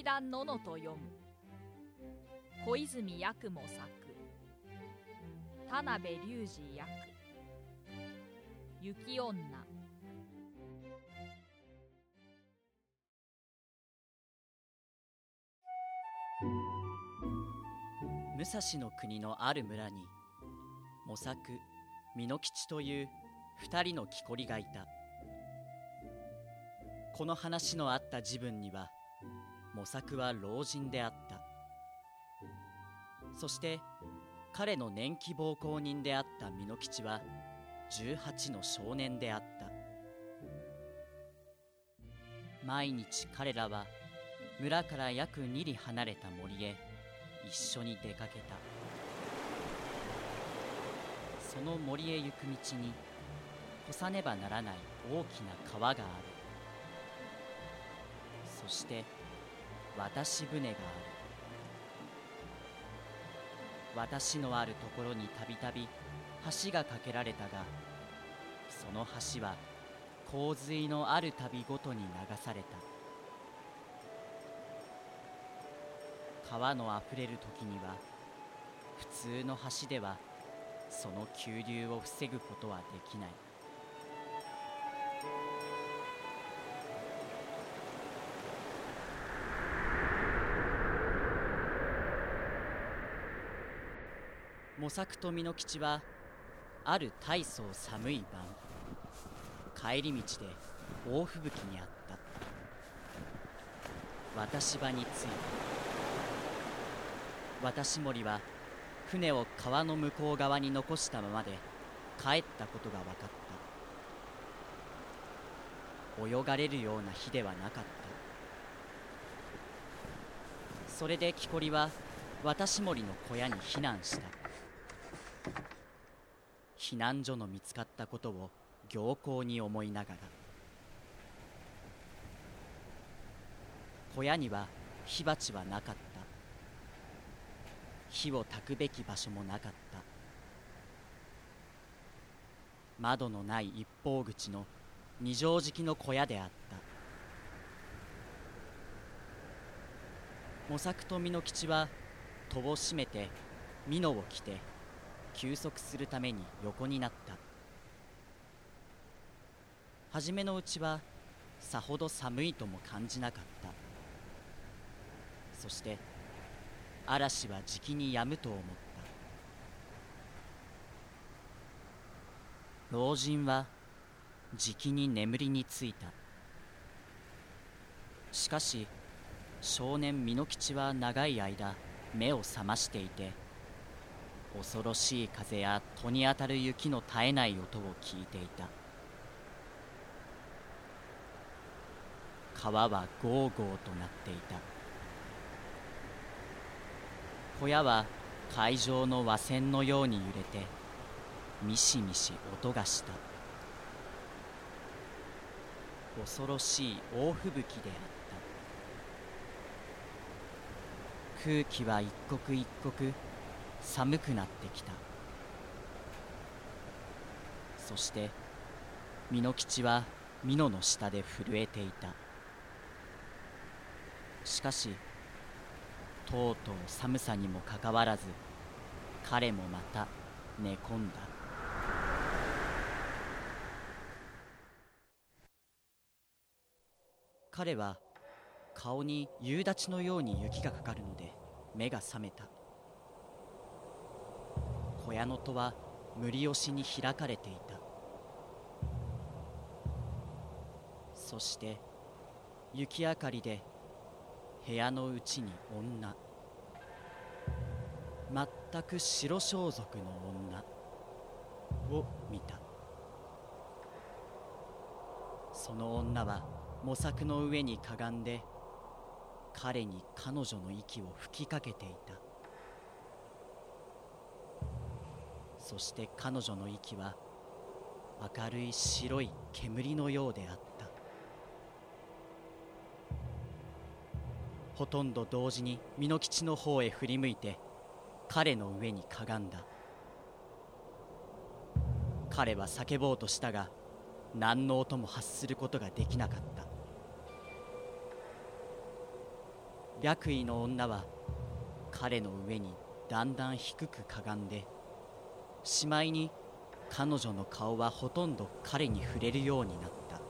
劇団ののと読む小泉八雲作田辺隆二役雪女武蔵の国のある村に模索美濃吉という二人の木こりがいたこの話のあった自分には模索は老人であった。そして彼の年季暴行人であった美濃吉は18の少年であった。毎日彼らは村から約2里離れた森へ一緒に出かけた。その森へ行く道に越さねばならない大きな川がある。そして渡し船がある。私のあるところにたびたび橋が架けられたがその橋は洪水のあるたびごとに流された。川のあふれる時には普通の橋ではその急流を防ぐことはできない。模索と美濃吉はある大層寒い晩帰り道で大吹雪にあった。渡し場に着いた。渡し森は船を川の向こう側に残したままで帰ったことが分かった。泳がれるような日ではなかった。それで木こりは渡し森の小屋に避難した。避難所の見つかったことを行幸に思いながら。小屋には火鉢はなかった。火を焚くべき場所もなかった。窓のない一方口の二畳敷の小屋であった。模索と美濃吉は戸を閉めて美濃を着て休息するために横になった。初めのうちはさほど寒いとも感じなかった。そして嵐はじきに止むと思った。老人はじきに眠りについた。しかし少年美濃吉は長い間目を覚ましていて恐ろしい風や戸に当たる雪の絶えない音を聞いていた。川はゴーゴーとなっていた。小屋は海上の和船のように揺れてミシミシ音がした。恐ろしい大吹雪であった。空気は一刻一刻寒くなってきた。そして美濃吉は美濃の下で震えていた。しかしとうとう寒さにもかかわらず彼もまた寝込んだ。彼は顔に夕立のように雪がかかるので目が覚めた。小屋の戸は無理押しに開かれていた。そして雪明かりで部屋のうちに女。全く白装束の女。を見た。その女は模索の上にかがんで彼に彼女の息を吹きかけていた。そして彼女の息は明るい白い煙のようであった。ほとんど同時に美濃吉の方へ振り向いて彼の上にかがんだ。彼は叫ぼうとしたが何の音も発することができなかった。白衣の女は彼の上にだんだん低くかがんでしまいに彼女の顔はほとんど彼に触れるようになった。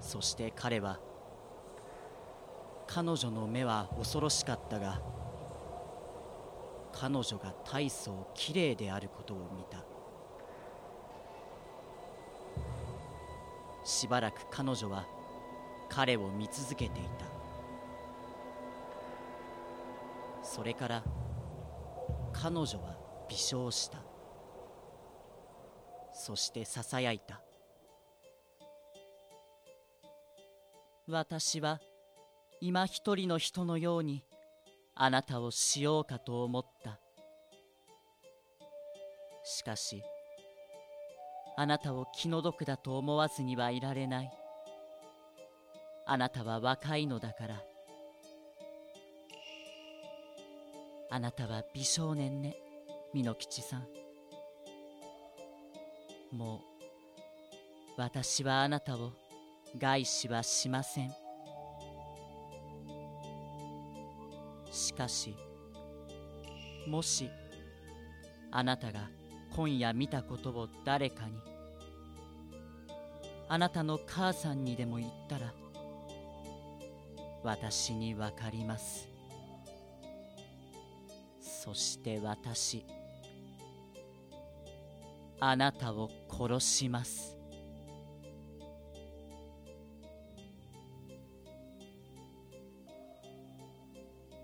そして彼は彼女の目は恐ろしかったが彼女が大層きれいであることを見た。しばらく彼女は彼を見続けていた。それから彼女は微笑した。そしてささやいた。私は今一人の人のようにあなたをしようかと思った。しかしあなたを気の毒だと思わずにはいられない。あなたは若いのだから。あなたは美少年ね美濃吉さん。もう私はあなたを害死はしません。しかしもしあなたが今夜見たことを誰かにあなたの母さんにでも言ったら私にわかります。そして私あなたを殺します。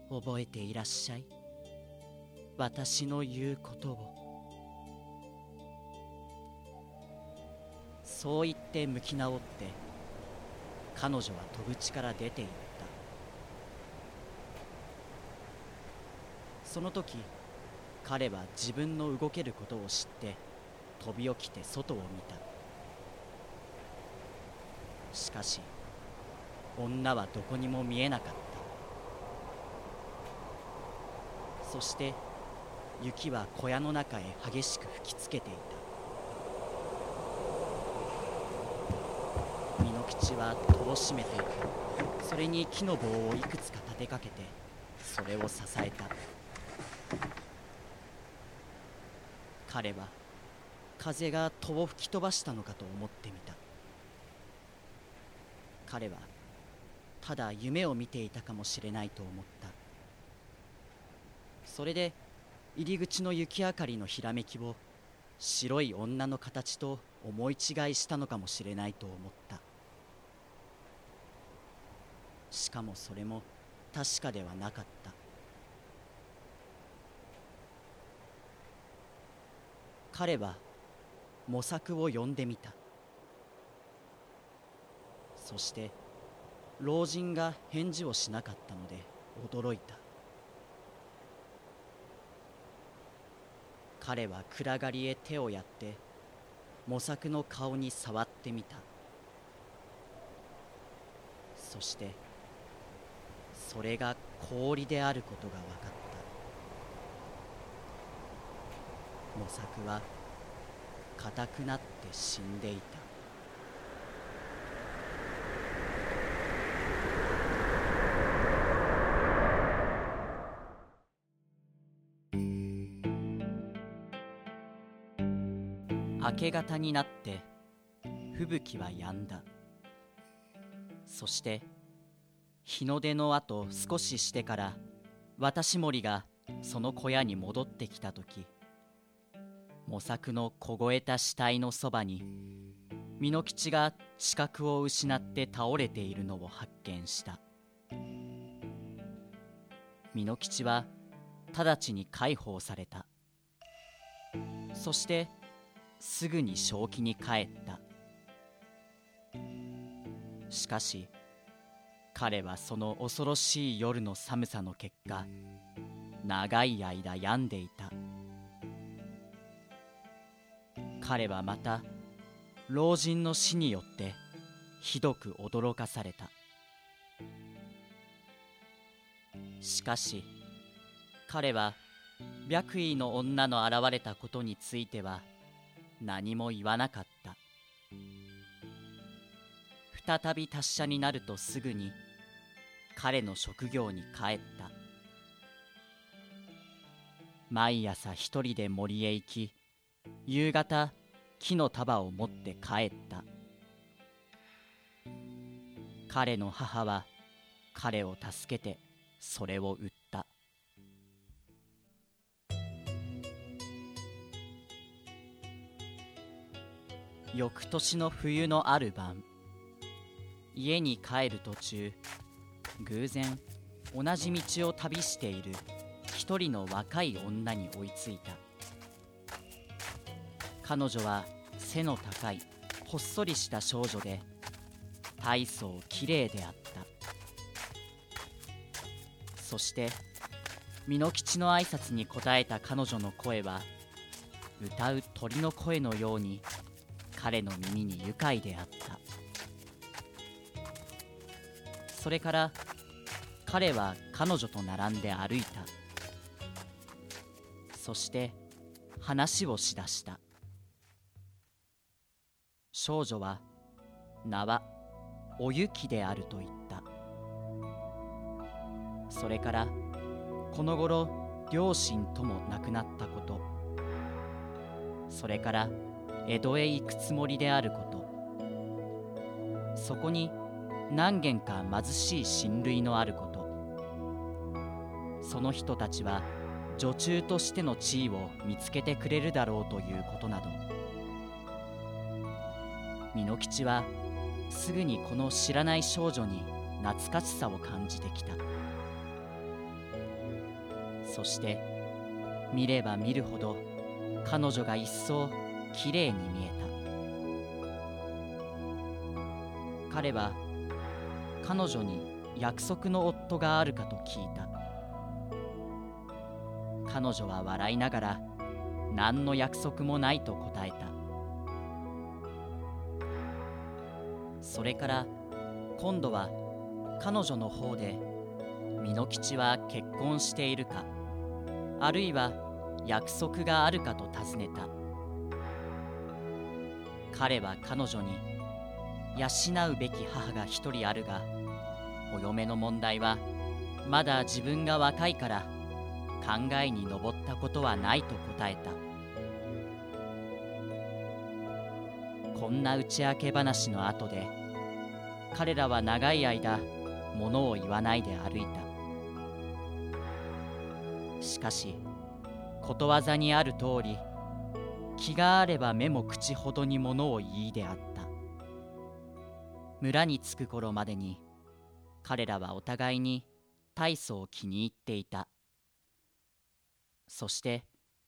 覚えていらっしゃい。私の言うことを。そう言って向き直って彼女は戸口から出ていった。その時彼は自分の動けることを知って飛び起きて外を見た。しかし女はどこにも見えなかった。そして雪は小屋の中へ激しく吹きつけていた。美濃吉は戸を閉めてそれに木の棒をいくつか立てかけてそれを支えた。彼は風が戸を吹き飛ばしたのかと思ってみた。彼はただ夢を見ていたかもしれないと思った。それで入り口の雪明かりのひらめきを白い女の形と思い違いしたのかもしれないと思った。しかもそれも確かではなかった。彼は模索を呼んでみた。そして老人が返事をしなかったので驚いた。彼は暗がりへ手をやって模索の顔に触ってみた。そしてそれが氷であることが分かった。模索は硬くなって死んでいた。明け方になって吹雪は止んだ。そして日の出のあと少ししてから私森がその小屋に戻ってきた時模索の凍えた死体のそばに美濃吉が視覚を失って倒れているのを発見した。美濃吉は直ちに解放された。そしてすぐに正気に帰った。しかし彼はその恐ろしい夜の寒さの結果長い間病んでいた。彼はまた老人の死によってひどく驚かされた。しかし彼は白衣の女の現れたことについては何も言わなかった。再び達者になるとすぐに彼の職業に帰った。毎朝一人で森へ行き夕方木の束を持って帰った。彼の母は彼を助けてそれを売った。翌年の冬のある晩家に帰る途中偶然同じ道を旅している一人の若い女に追いついた。彼女は背の高いほっそりした少女で大層きれいであった。そして美濃吉の挨拶に応えた彼女の声は歌う鳥の声のように彼の耳に愉快であった。それから彼は彼女と並んで歩いた。そして話をしだした。少女は名はお雪であると言った。それからこの頃両親とも亡くなったこと。それから江戸へ行くつもりであること。そこに何軒か貧しい親類のあること。その人たちは女中としての地位を見つけてくれるだろうということなど。美濃吉はすぐにこの知らない少女に懐かしさを感じてきた。そして見れば見るほど彼女が一層きれいに見えた。彼は彼女に約束の夫があるかと聞いた。彼女は笑いながら何の約束もないと答えた。それから今度は彼女の方で美濃吉は結婚しているかあるいは約束があるかと尋ねた。彼は彼女に養うべき母が一人あるがお嫁の問題はまだ自分が若いから考えに上ったことはないと答えた。こんな打ち明け話の後で彼らは長い間物を言わないで歩いた。しかしことわざにある通り気があれば目も口ほどに物を言いであった。村に着く頃までに彼らはお互いに大層気に入っていた。そして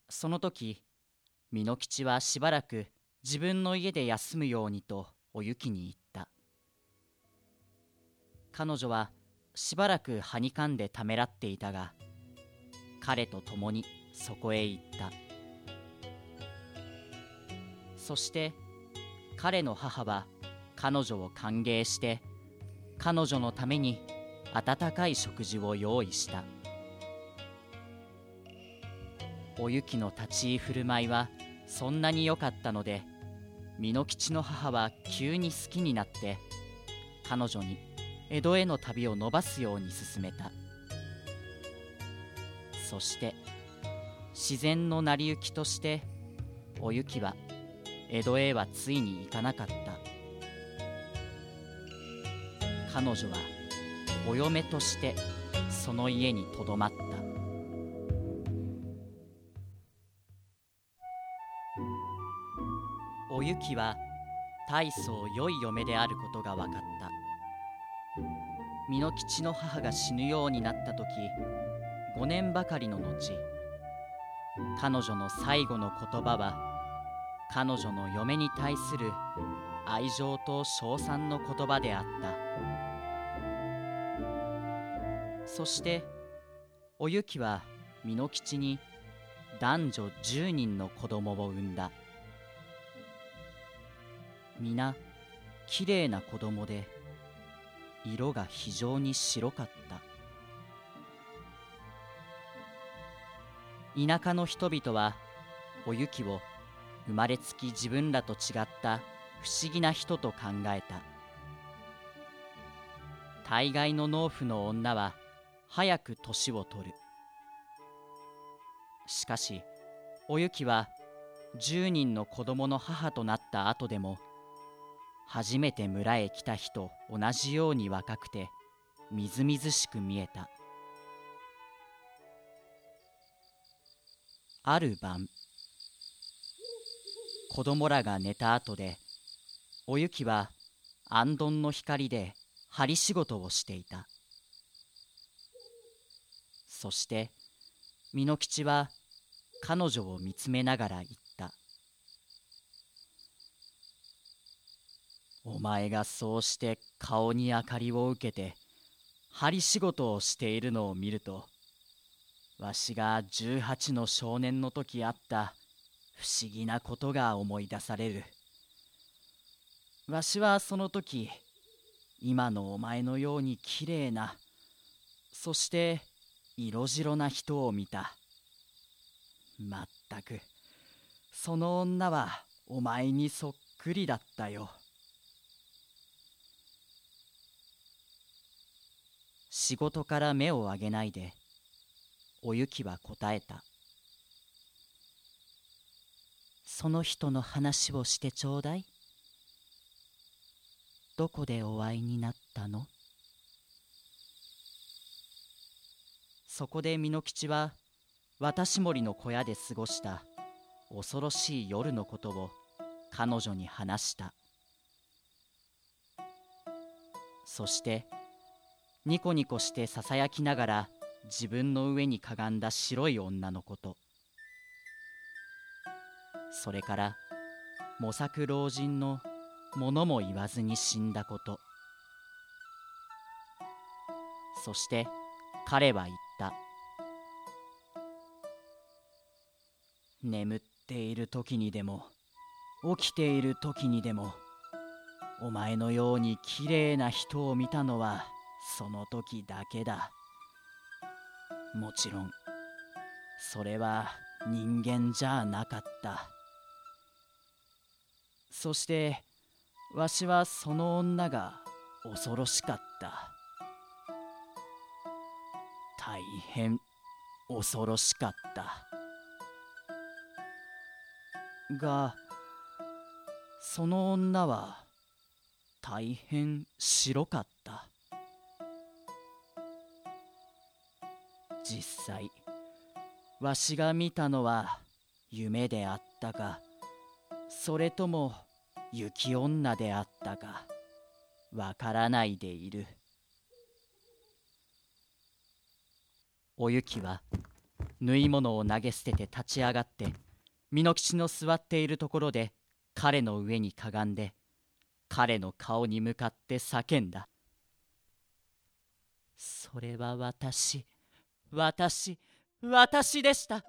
その時美濃吉はしばらく自分の家で休むようにとお雪に言った。彼女はしばらくはにかんでためらっていたが彼と共にそこへ行った。そして彼の母は彼女を歓迎して彼女のために温かい食事を用意した。おゆきの立ち居振る舞いはそんなに良かったので美濃吉の母は急に好きになって彼女に江戸への旅を延ばすように勧めた。そして自然の成り行きとしておゆきは江戸へはついに行かなかった。彼女はお嫁としてその家にとどまった。おゆきは大層良い嫁であることが分かった。美濃吉の母が死ぬようになった時5年ばかりの後彼女の最後の言葉は彼女の嫁に対する愛情と称賛の言葉であった。そしておゆきは美濃吉に男女10人の子供を産んだ。皆きれいな子供で色が非常に白かった。田舎の人々はおゆきを生まれつき自分らと違った不思議な人と考えた。大概の農夫の女は早く年を取る。しかしおゆきは10人の子供の母となった後でも初めて村へ来た日と同じように若くてみずみずしく見えた。ある晩子供らが寝た後でおゆきはあんどんの光で針仕事をしていた。そして美濃吉は彼女を見つめながら言った「お前がそうして顔に明かりを受けて針仕事をしているのを見るとわしが18の少年の時あった不思議なことが思い出される。わしはその時今のお前のようにきれいなそして色白な人を見たまったくその女はお前にそっくりだったよ仕事から目を上げないでおゆきは答えた。その人の話をしてちょうだい。どこでお会いになったの？そこで美濃吉は渡し森の小屋で過ごした恐ろしい夜のことを彼女に話した。そしてニコニコしてささやきながら自分の上にかがんだ白い女のこと。それから模索老人の物も言わずに死んだこと。そして彼は言った。眠っている時にでも起きている時にでもお前のようにきれいな人を見たのはその時だけだ。もちろんそれは人間じゃなかった。そしてわしはその女が恐ろしかった。大変恐ろしかった。がその女は大変白かった。際わしが見たのは夢であったかそれとも雪女であったかわからないでいる。おゆきは縫い物を投げ捨てて立ち上がって美濃吉の座っているところで彼の上にかがんで彼の顔に向かって叫んだ。それは私私私でした。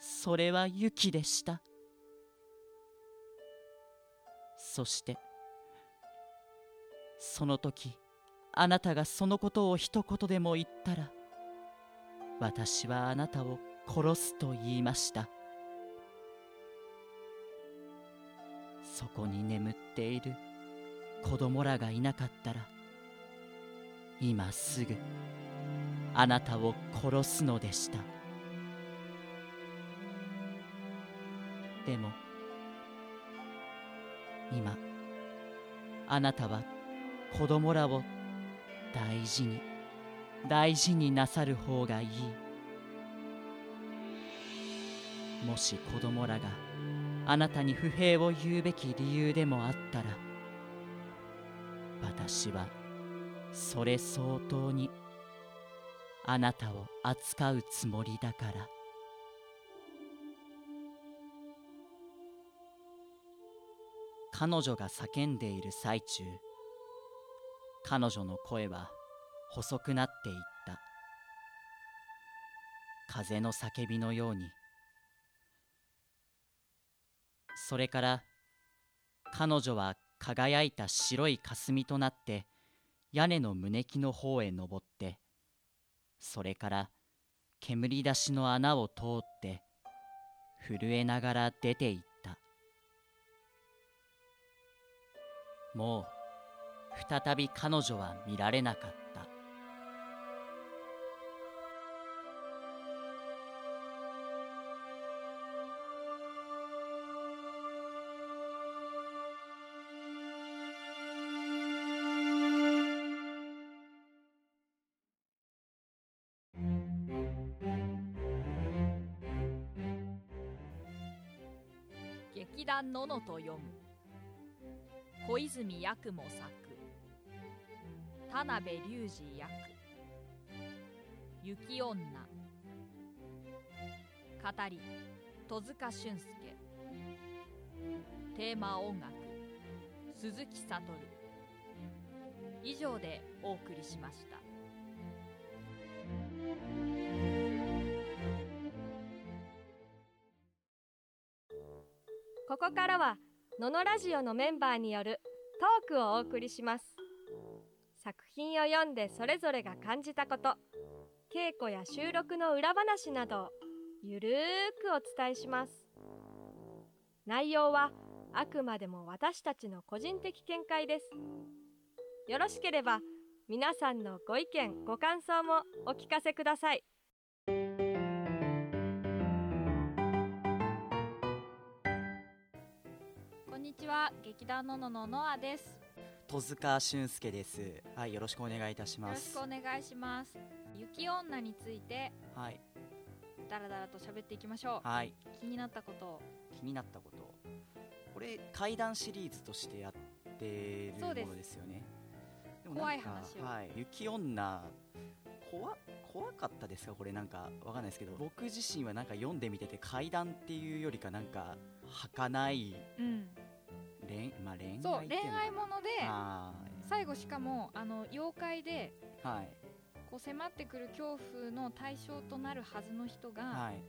それは雪でした。そしてその時あなたがそのことを一言でも言ったら私はあなたを殺すと言いました。そこに眠っている子供らがいなかったら今すぐあなたを殺すのでした。でも今あなたは子供らを大事に大事になさる方がいい。もし子供らがあなたに不平を言うべき理由でもあったら私はそれ相当にあなたを扱うつもりだから。彼女が叫んでいる最中彼女の声は細くなっていった。風の叫びのように。それから彼女は輝いた白い霞となって屋根の胸木の方へ登ってそれから煙出しの穴を通って震えながら出ていった。もう再び彼女は見られなかった。劇団ののと読む。小泉八雲作。田辺隆二役。雪女。語り。戸塚俊介。テーマ音楽。鈴木悟。以上でお送りしました。ここからはののラジオのメンバーによるトークをお送りします。作品を読んでそれぞれが感じたこと稽古や収録の裏話などをゆるーくお伝えします。内容はあくまでも私たちの個人的見解です。よろしければ皆さんのご意見ご感想もお聞かせください。ちは劇団ののののあです。戸塚俊介です。はいよろしくお願いいたしよろしますくお願いします。雪女についてはい。だらだらと喋っていきましょう。はい。気になったこと。を気になったこと。これ怪談シリーズとしてやってるもそうです。のですよね。で怖いなんか話を。はい、雪女怖怖かったですか？これなんかわかんないですけど。僕自身はなんか読んでみてて怪談っていうよりかなんか儚いうん恋,、まあ、恋愛そう恋愛ものであ最後しかもあの妖怪でーはい。こう迫ってくる恐怖の対象となるはずの人がはい。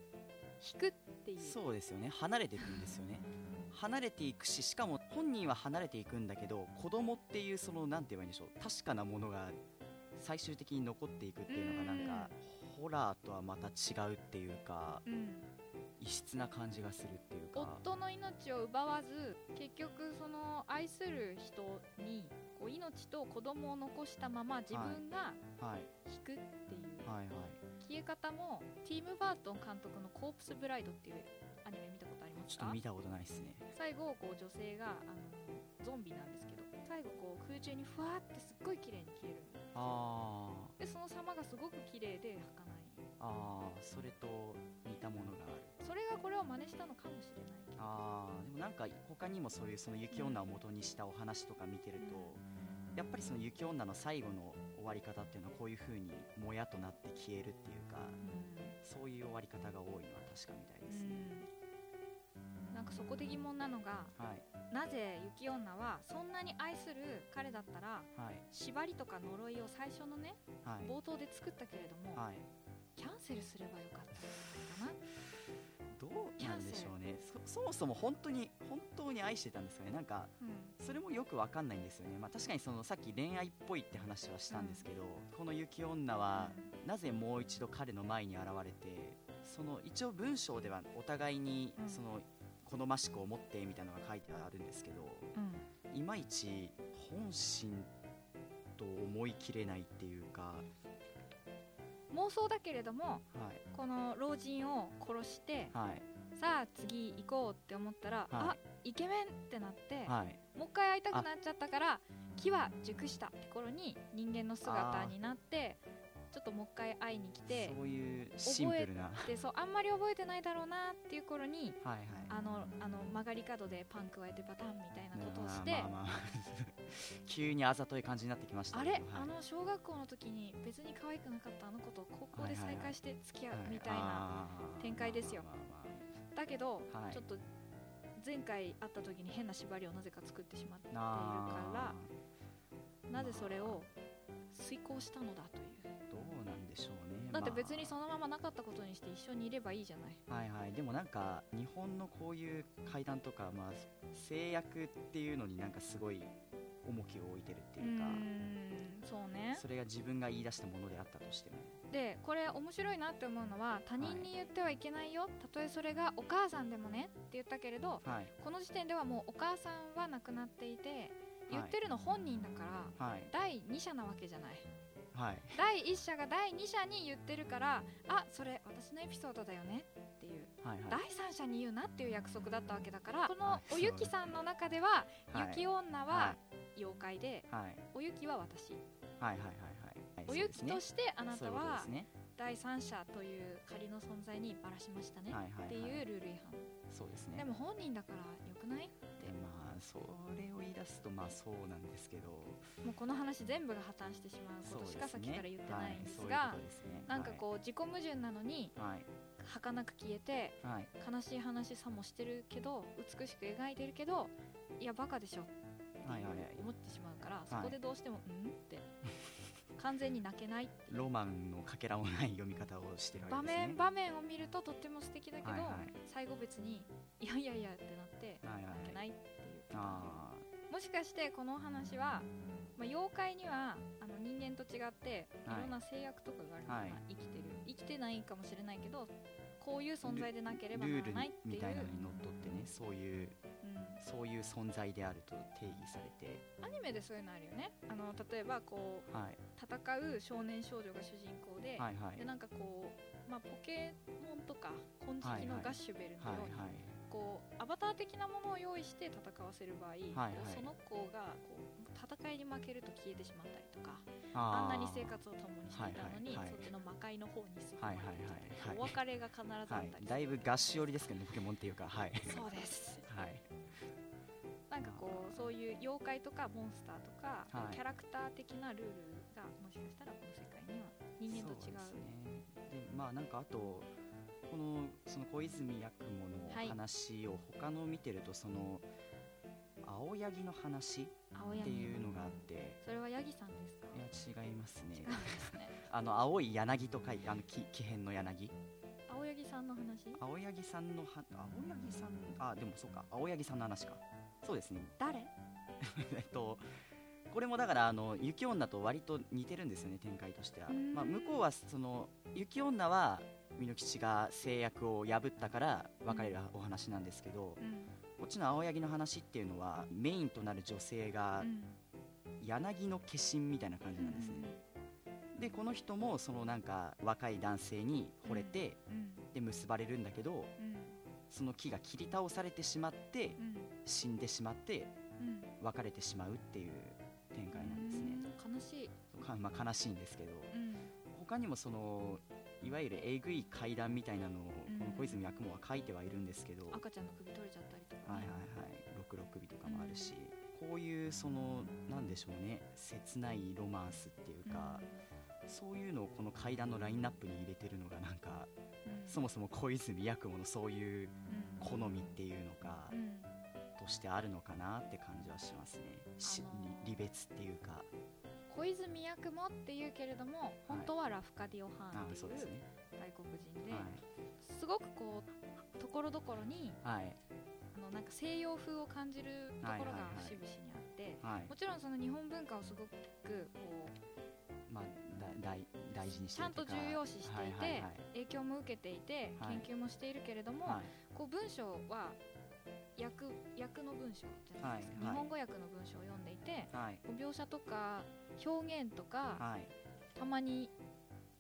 引くっていう、そうですよね。離れていくんですよね。離れていくししかも本人は離れていくんだけど子供っていうそのなんて言えばいいんでしょう。確かなものが最終的に残っていくっていうのがなんかホラーとはまた違うっていうか。うん、異質な感じがするっていうか。夫の命を奪わず結局その愛する人にこう命と子供を残したまま自分がはい。引くっていう、はい。はい。消え方もティーム・バートン監督の「コープス・ブライド」っていうアニメ見たことありますか？ちょっと見たことないですね。最後こう女性があのゾンビなんですけど最後こう空中にふわーってすっごい綺麗に消えるあでその様がすごく綺麗で儚いーあーそれと似たものがある。それがこれを真似したのかもしれないけど。あーでもなんか他にもそういうその雪女を元にしたお話とか見てると、やっぱりその雪女の最後の終わり方っていうのはこういう風にもやとなって消えるっていうかそういう終わり方が多いのは確かみたいですね、うん。なんかそこで疑問なのがはい。なぜ雪女はそんなに愛する彼だったらはい。縛りとか呪いを最初のねはい。冒頭で作ったけれども、はいキャンセルすればよかったんじゃないかどうなんでしょうね。そそもそも本当に本当に愛してたんですよね。なんかな、それもよくわかんないんですよね、まあ、確かにそのさっき恋愛っぽいって話はしたんですけど、この雪女はなぜもう一度彼の前に現れてその一応文章ではお互いにうん。その好ましく思ってみたいなのが書いてあるんですけどうんうん。いまいち本心と思い切れないっていうか、妄想だけれどもはい。この老人を殺してはい。さあ次行こうって思ったら、あイケメンってなって、はい。もう一回会いたくなっちゃったから木は熟したって頃に人間の姿になってちょっともう一回会いに来てそういうシンプルな。はでそうあんまり覚えてないだろうなっていう頃にいはいあのあの曲がり角でパン加えてバタンみたいなことをして、まあまあまあ急にあざとい感じになってきましたあれ、はい。あの小学校の時に別に可愛くなかったあの子と高校で再会して付き合うはいみたいな、展開ですよ。だけど、はい。ちょっと前回会った時に変な縛りをなぜか作ってしまっているあかー。らなぜそれを遂行したのだという。どうなんでしょうねだって別にまそのままなかったことにして一緒にいればいいじゃない。あはいはい。でもなんか日本のこういう階段とか、まあ、制約っていうのになんかすごい重きを置いてるっていうか。うーんそうね。それが自分が言い出したものであったとしても。でこれ面白いなって思うのは他人に言ってはいけないよ、たとえそれがお母さんでもねって言ったけれどはい。この時点ではもうお母さんは亡くなっていて言ってるの本人だから、はい。第2者なわけじゃないはい。第1者が第2者に言ってるからあそれ私のエピソードだよね。っていう。はい第三者に言うなっていう約束だったわけだからこのはいおゆきさんの中でははい。雪女はは妖怪ではい。おゆきは私。はいはいはいはい。おゆきとししてあなたは第三者という仮の存在にばらしましたねはいはいはいっていうルール違反そうですね。でも本人だからよくないそれを言い出すとまあそうなんですけど。もうこの話全部が破綻してしまうことしかさっきから言ってないんですはいがね。なんかこう自己矛盾なのにはい。儚く消えてはい。悲しい話さもしてるけど美しく描いてるけどいやバカでしょはいはいはい。思ってしまうから、い。そこでどうしても「うん?」って完全に泣けないロマンのかけらもない読み方をしてるわ場けですね。面場面を見るととっても素敵だけど、はいはい。最後別に「いやいやいや」ってなって泣けないってあもしかしてこのお話は、まあ、妖怪にはあの人間と違っていはい。ろんな制約とかがあるのかな、はい。生きてる。生きてないかもしれないけどこういう存在でなけれーばならないっていうみたいなのにのっとってねそういううん。そういう存在であると定義されて。アニメでそういうのあるよね。あの例えばこうはい。戦う少年少女が主人公で,、はいはい。でなんかこう、まあ、ポケモンとか金色のガッシュベルのはいように、はいこうアバター的なものを用意して戦わせる場合、はいこうその子がこう戦いに負けると消えてしまったりとかあんなに生活を共にしていたのに、はいはいはい。そっちの魔界の方に進はいまれはいるはいはい。お別れが必ずあったはいりする、だいぶガッシュ寄りですけどねポケモンっていうか。はい。そうです。はい。なんかこうそういう妖怪とかモンスターとか、はい。キャラクター的なルールがもしかしたらこの世界には人間と違う。そうですね。でまあなんかあとこのその小泉八雲のはい話を他の見てるとその青柳の話っていうのがあって。それはヤギさんですか？いや違いますね。ね。あの青い柳と書いてあの木木偏の柳。青柳さんの話？青柳さんのは青柳さんあでもそうか。青柳さんの話か。そうですね。誰？えっとこれもだからあの雪女と割と似てるんですよね展開としては。まあ、向こうはその雪女は美濃吉が制約を破ったから別れるお話なんですけど、うん。こっちの青柳の話っていうのはメインとなる女性がうん。柳の化身みたいな感じなんですね、でこの人もそのなんか若い男性に惚れて、うん。で結ばれるんだけどうん。その木が切り倒されてしまってうん。死んでしまってうん。別れてしまうっていう展開なんですね、うん。悲しい。かまあ、悲しいんですけどうん。他にもそのいわゆるえぐい階段みたいなのをうんこの小泉八雲は書いてはいるんですけど、はい赤ちゃんの首取れちゃったりとかはいねはい。六六首とかもあるし、こういうそのなんでしょうね。切ないロマンスっていうか、そういうのをこの階段のラインナップに入れてるのがなんかうん。そもそも小泉八雲のそういううん好みっていうのかうん。としてあるのかなって感じはしますね、しあのー。離別っていうか小泉八雲っていうけれども本当はラフカディオ・ハーンあっていうそうですね。外国人ではすごくこうところどころにあのなんか西洋風を感じるところが節々にあってはい。もちろんその日本文化をすごくこまあだ大大事にうちゃんと重要視していて影響も受けていてはい。研究もしているけれどもはい。こう文章は訳訳の文章じゃないですか、はいはい。日本語訳の文章を読んでいてはい。こう描写とか表現とかはい。たまに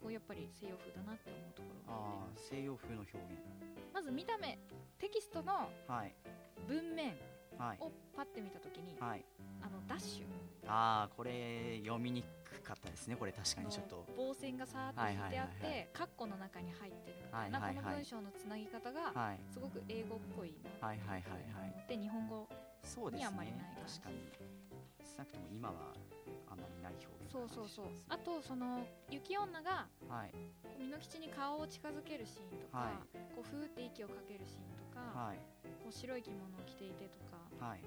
こうやっぱり西洋風だなって思うところがあああ西洋風の表現。ってまず見た目テキストのはい。文面はい。をパッて見た時にはいあのダッシュ。ああこれ読みにくかったですねこれ確かにちょっと。棒線がさーっと引いてあってカッコの中に入ってる。はいはいはい。この文章のつなぎ方がはい。すごく英語っぽい。なはいはいはいはい。で日本語にあまりない感じ。確かに。少なくとも今はあまりない表現そうそうそう。ああとその雪女がはい。美濃吉に顔を近づけるシーンとか、はこうふーって息をかけるシーンとか、はい。こう白い着物を着ていてとかはい。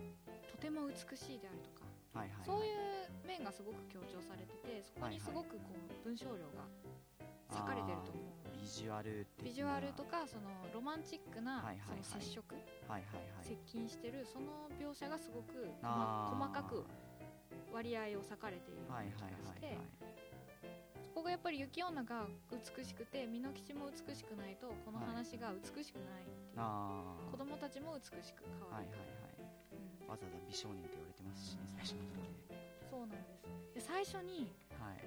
とても美しいであるとか、はいはいそういう面がすごく強調されててそこにすごくこう文章量が割かれてると思う。ビジュアルビジュアルとかそのロマンチックなはいはいはい。その接触、はいはいはい。接近してるその描写がすごく細かく割合を割かれているようはない気はいがして、はいはいそここがやっぱり雪女が美しくて美濃吉も美しくないとこの話が美しくないっていう、あ子供たちも美しく変わる、あはいはいはいうんわざわざ美少年って言われてますしね最初のそうなんです。で最初にはい。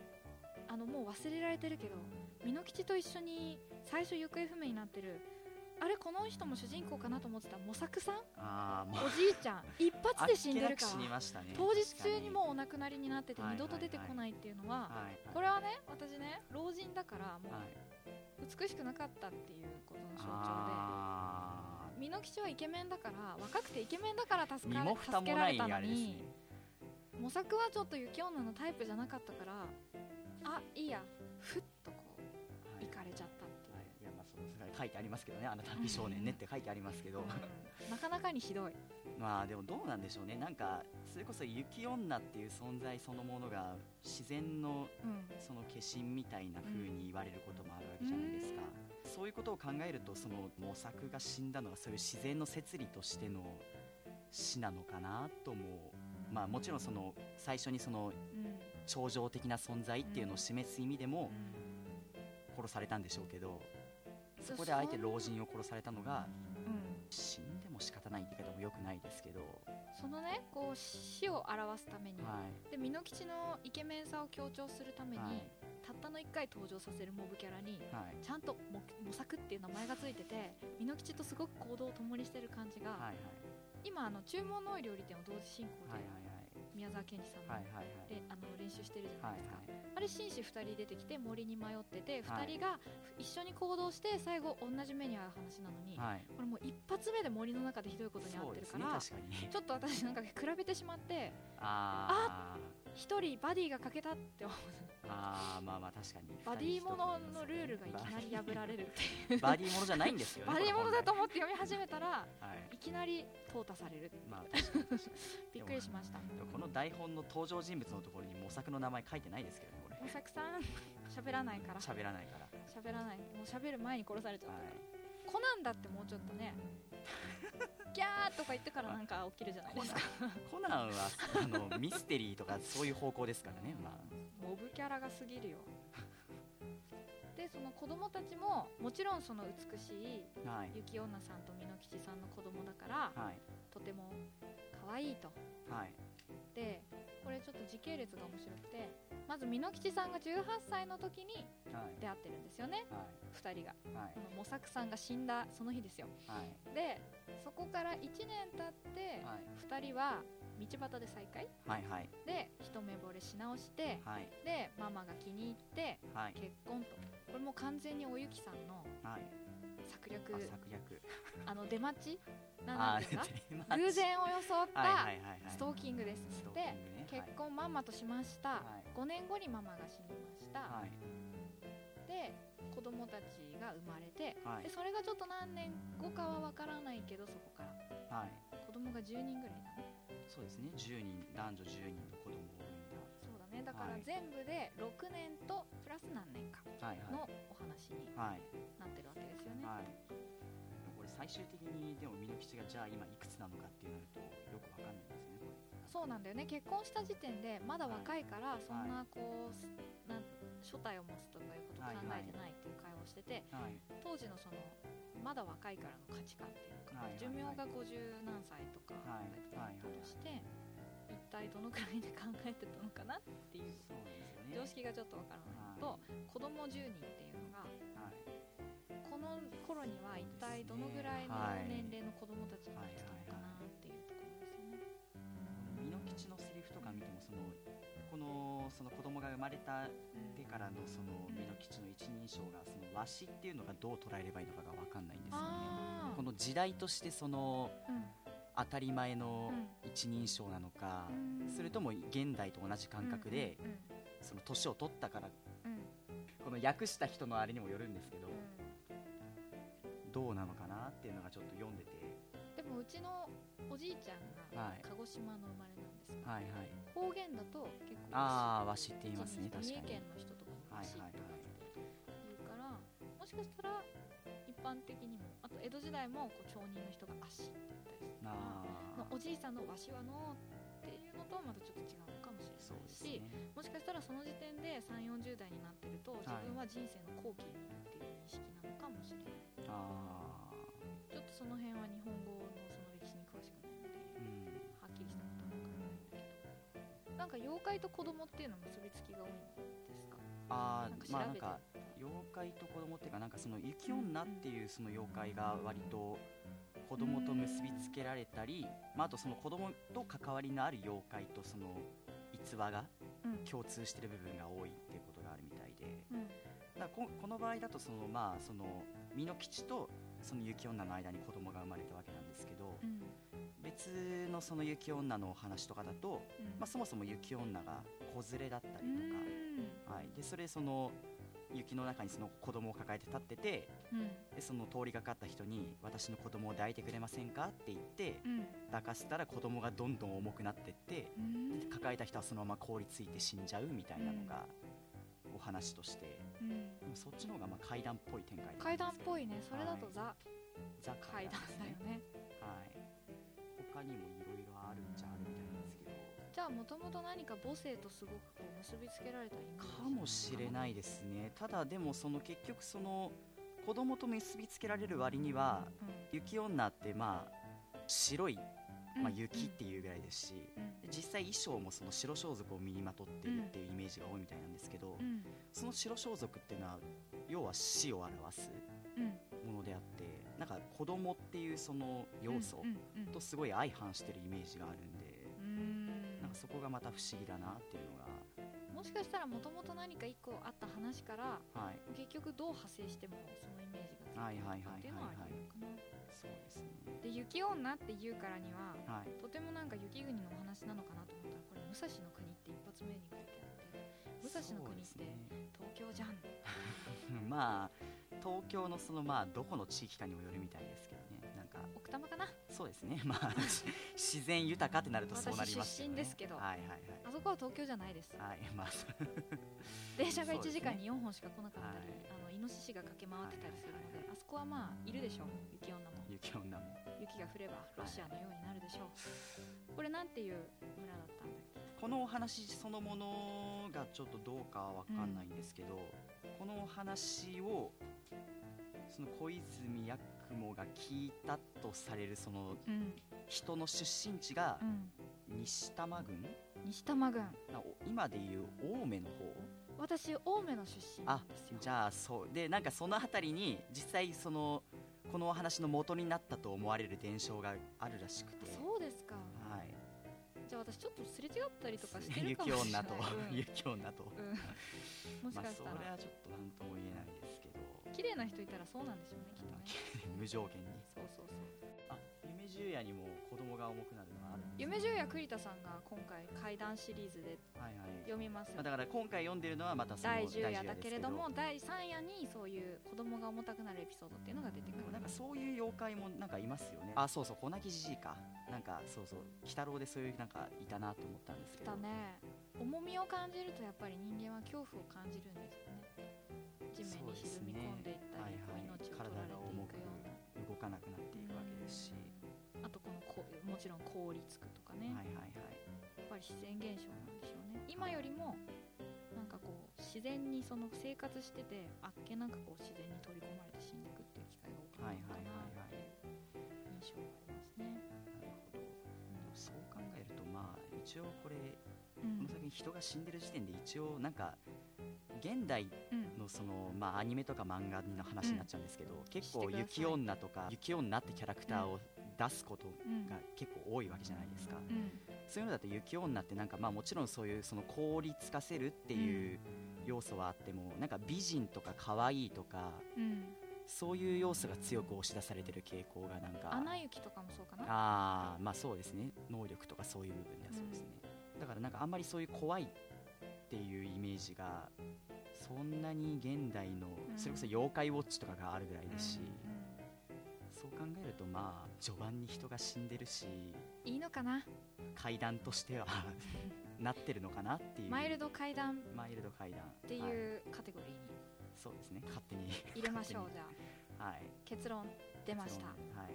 あのもう忘れられてるけど美濃吉と一緒に最初行方不明になってるあれこの人も主人公かなと思ってた模索さん？あおじいちゃん。一発で死んでるから。ね当日中にうもうお亡くなりになっててはい二度と出てこないっていうのははいこれはね私ね老人だからもはうい。美しくなかったっていうことの象徴あで美濃吉はイケメンだから若くてイケメンだからー助か助けられたのにね模索はちょっと雪女のタイプじゃなかったからあいいや書いてありますけどねあなたは美少年ねって書いてありますけど。うんなかなかにひどい。まあでもどうなんでしょうね。なんかそれこそ雪女っていう存在そのものが自然のうん。その化身みたいな風に言われることもあるわけじゃないですか、そういうことを考えるとその模索が死んだのはそういう自然の摂理としての死なのかなともまあもちろんその最初にそのうん。超常的な存在っていうのを示す意味でも殺されたんでしょうけどそこであえて老人を殺されたのがうん。死んでも仕方ないって言い方もよくないですけど、そのねこう死を表すためにはい。で美濃吉のイケメンさを強調するために、はい。たったの1回登場させるモブキャラにはい。ちゃんと模模索っていう名前がついてて美濃吉とすごく行動を共にしてる感じが、はい今あの注文の多い料理店を同時進行はいで宮沢賢治さんの,、はいはいはい。れあの練習してるじゃはないいですか、はいあれ紳士2人出てきて森に迷っててはい。2人が一緒に行動して最後同じ目に遭う話なのに、はい。これもう一発目で森の中でひどいことに遭ってるから、確かに。ちょっと私なんか比べてしまってあ一人バディが欠けたって思う。ーあーまあまあ確かに。バディもののルールがいきなり破られるっていう。バディものじゃないんですよね バディものだとこ思って読み始めたらはい。いきなり淘汰されるまあ確かにびっくりしました。この台本の登場人物のところに模索の名前書いてないですけどね大作さん喋らないから。俺喋らないから。喋らない。もう喋る前に殺されちゃったはから、いコナンだってもうちょっとね。ギャーとか言ってからなんか起きるじゃないですか。コナンはあのミステリーとかそういう方向ですからねまあ。モブキャラが過ぎるよ。でその子供たちももちろんその美しいはい。雪女さんと美濃吉さんの子供だからはい。とても可愛いと。はい。でこれちょっと時系列が面白くてまず美濃吉さんが18歳の時にはい。出会ってるんですよねは2人が。いはい。この模索さんが死んだその日ですよ。はい。でそこから1年経ってはい。2人は道端で再会。はいはい。で一目惚れし直してはい。でママが気に入ってはい。結婚と。これも完全におゆきさんのはい策略。あ策略。あの出待ち？なんでまあ偶然を装ったストーキングです。で結婚まんまとしました、はい。5年後にママが死にました、はい。で子供たちが生まれて、はい。でそれがちょっと何年後かはわからないけどそこから。はい。子供が10人ぐらいなのそうですね。10人男女10人の子供をねだからはい全部で6年とプラス何年かのお話にはいなってるわけですよね、はい。これ最終的にでも美濃吉がじゃあ今いくつなのかっていうのとよくわかんないですねこそうなんだよね。結婚した時点でまだ若いからそんなこう、すなん初体を持つとかいうことを考えてないっていう会話をしてて、れはい。当時のそのまだ若いからの価値観っていうか、はいはいはい。寿命が50何歳とかはい。だったとして、一体どのくらいで考えてたのかなっていう。そうね。常識がちょっとわからないのと、子供10人っていうのがはい。この頃には一体どのぐらいのはい。年齢の子供たちが来たのかなっていうところですよね。美濃吉のセリフとか見てもそのこのその子供が生まれたてからのそのうん美濃吉の一人称がそのわしっていうのがどう捉えればいいのかがわかんないんですよね。この時代としてそのうん当たり前のう一人称なのか、うん。それとも現代と同じ感覚で、その年を取ったからうん。この訳した人のあれにもよるんですけど、うん。どうなのかなっていうのがちょっと読んでて。でもうちのおじいちゃんがはい。鹿児島の生まれなんですよ、はいはい。方言だと結構ああわしって言いますね確かに三重県の人とかもはいしいってはいはい言うからもしかしたら一般的にもあと江戸時代もこう町人の人が足って言ったりするなあのおじいさんのわしはのっていうののとはまたちょっと違うのかもしれないし、ね。もしかしたらその時点で3 4 0代になってると自分は人生の後期にいるっていう認識なのかもしれない、あちょっとその辺は日本語のその歴史に詳しくないのではっきりしたことは分からないんだけど。なんか妖怪と子供っていうの結びつきが多いんですか？あまあなんか妖怪と子供っていうかなんかその雪女っていうその妖怪が割と子供と結びつけられたり、まあ、あとその子供と関わりのある妖怪とその逸話がうん。共通してる部分が多いっていうことがあるみたいで。うん。だここの場合だとそのまあその美濃吉とその雪女の間に子供が生まれたわけなんですけどうん。別のその雪女のお話とかだと、うん。まあ、そもそも雪女が子連れだったりとか。うんはい、でそれその雪の中にその子供を抱えて立っててうん。でその通りがかった人に私の子供を抱いてくれませんか？って言ってうん。抱かせたら子供がどんどん重くなってってうん。で抱えた人はそのまま凍りついて死んじゃうみたいなのがお話として。うん。そっちの方がまあ階段っぽい展開階段っぽいね。それだとはい。ザ。ザ階段だよね。はい。他にもじゃあもともと何か母性とすごくこう結びつけられたイメージかもしれないですねただでもその結局その子供と結びつけられる割には雪女ってまあ白い、うん。まあ、雪っていうぐらいですし、うん。実際衣装もその白装束を身にまとってるっていうイメージが多いみたいなんですけど、うん。その白装束っていうのは要は死を表すうん。ものであってなんか子供っていうその要素とすごい相反してるイメージがあるんそこがまた不思議だなっていうのもしかしたらもともと何か一個あった話からが、はい、結局どう派生してもそのイメージがはいはいはいっていうのはあるのかな。そうですね。で雪女って言うからにははい。とてもなんか雪国のお話なのかなと思ったらこれ武蔵の国って一発目に書いてあって武蔵の国って東京じゃんうん。まあ東京のそのまあどこの地域かにもよるみたいですけどねなんかな。そうですね。まあし 自然豊かってなるとそうなりますよね。私出身ですけどはいはいあそこは東京じゃないです。はいはいまあ電車が1そうですね。時間に4本しか来なかったり、はい。あのイノシシが駆け回ってたりするので、はいはいはい。あそこはまあいるでしょう。雪女も雪女も雪が降ればロシアのようになるでしょう、これなんていう村だったんだっけ？このお話そのものがちょっとどうかは分かんないんですけど、このお話をその小泉八雲が聞いたとされるそのうん。人の出身地がうん。西多摩郡？西多摩郡。今でいう青梅の方？私青梅の出身なんですよ。じゃあそう。でなんかその辺りに実際そのこのお話の元になったと思われる伝承があるらしくて。そうですか。はい。じゃあ私ちょっとすれ違ったりとかしてるか雪もしれない。女と、うん雪女と。うん。もしまあかしたら。それはちょっと何とも言えないですけど綺麗な人いたらそうなんでしょうねきっとね。無条件に。そうそうそう。あ夢十夜にも子供が重くなるのはあるんです。夢十夜栗田さんが今回怪談シリーズではいはい。読みます。まあ、だから今回読んでるのはまたその第10夜だけれども第3夜にそういう子供が重たくなるエピソードっていうのが出てくる。なんかそういう妖怪もなんかいますよね。あそうそう。小泣きじじいか。なんかそうそう。鬼太郎でそういうなんかいたなと思ったんですけど。だね。重みを感じるとやっぱり人間は恐怖を感じるんですよね。地面に沈み込んでいったり、そうですね。はいはい命を取られていくような。動かなくなっていくわけですし、ちろん凍りつくとかね、はいはいはい。やっぱり自然現象なんでしょうね。今よりもなんかこう自然にその生活しててあっけなくこう自然に取り込まれて死んでいくっていう機会が多くはないるのかはいはいなはい。印象がありますね、なるほど。でもそう考えるとまあ一応これうん。この先に人が死んでる時点で一応なんか現代うん。のそのまあアニメとか漫画の話になっちゃうんですけど、結構してください。雪女とか雪女ってキャラクターを出すことうん。が結構多いわけじゃないですか、うん。そういうのだと雪女ってなんかまあもちろんそういうその凍りつかせるっていう要素はあってもなんか美人とか可愛いとかうん。そういう要素が強く押し出されてる傾向がなんか。アナ雪とかもそうかな。ああまあそうですね。能力とかそういう部分ではそうですね、だからなんかあんまりそういう怖いっていうイメージがそんなに現代のうん。それこそ妖怪ウォッチとかがあるぐらいですし、うんそう考えるとまあ序盤に人が死んでるしいいのかな？階段としてはなってるのかなっていう。マイルド階段。っマイルド階段。てはい。いうカテゴリーに。そうですね。勝手に。入れましょう勝じゃあ。はい。結論。出ました。はい。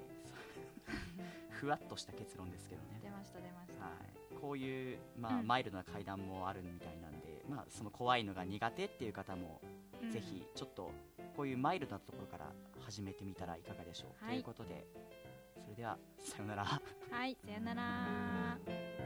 ふわっとした結論ですけどね。出ました出ました。はい、こういう、まあうん。マイルドな階段もあるみたいなんで、まあ、その怖いのが苦手っていう方も、うん。ぜひちょっとこういうマイルドなところから始めてみたらいかがでしょう、はい。ということでそれではさようなら。はいさよなら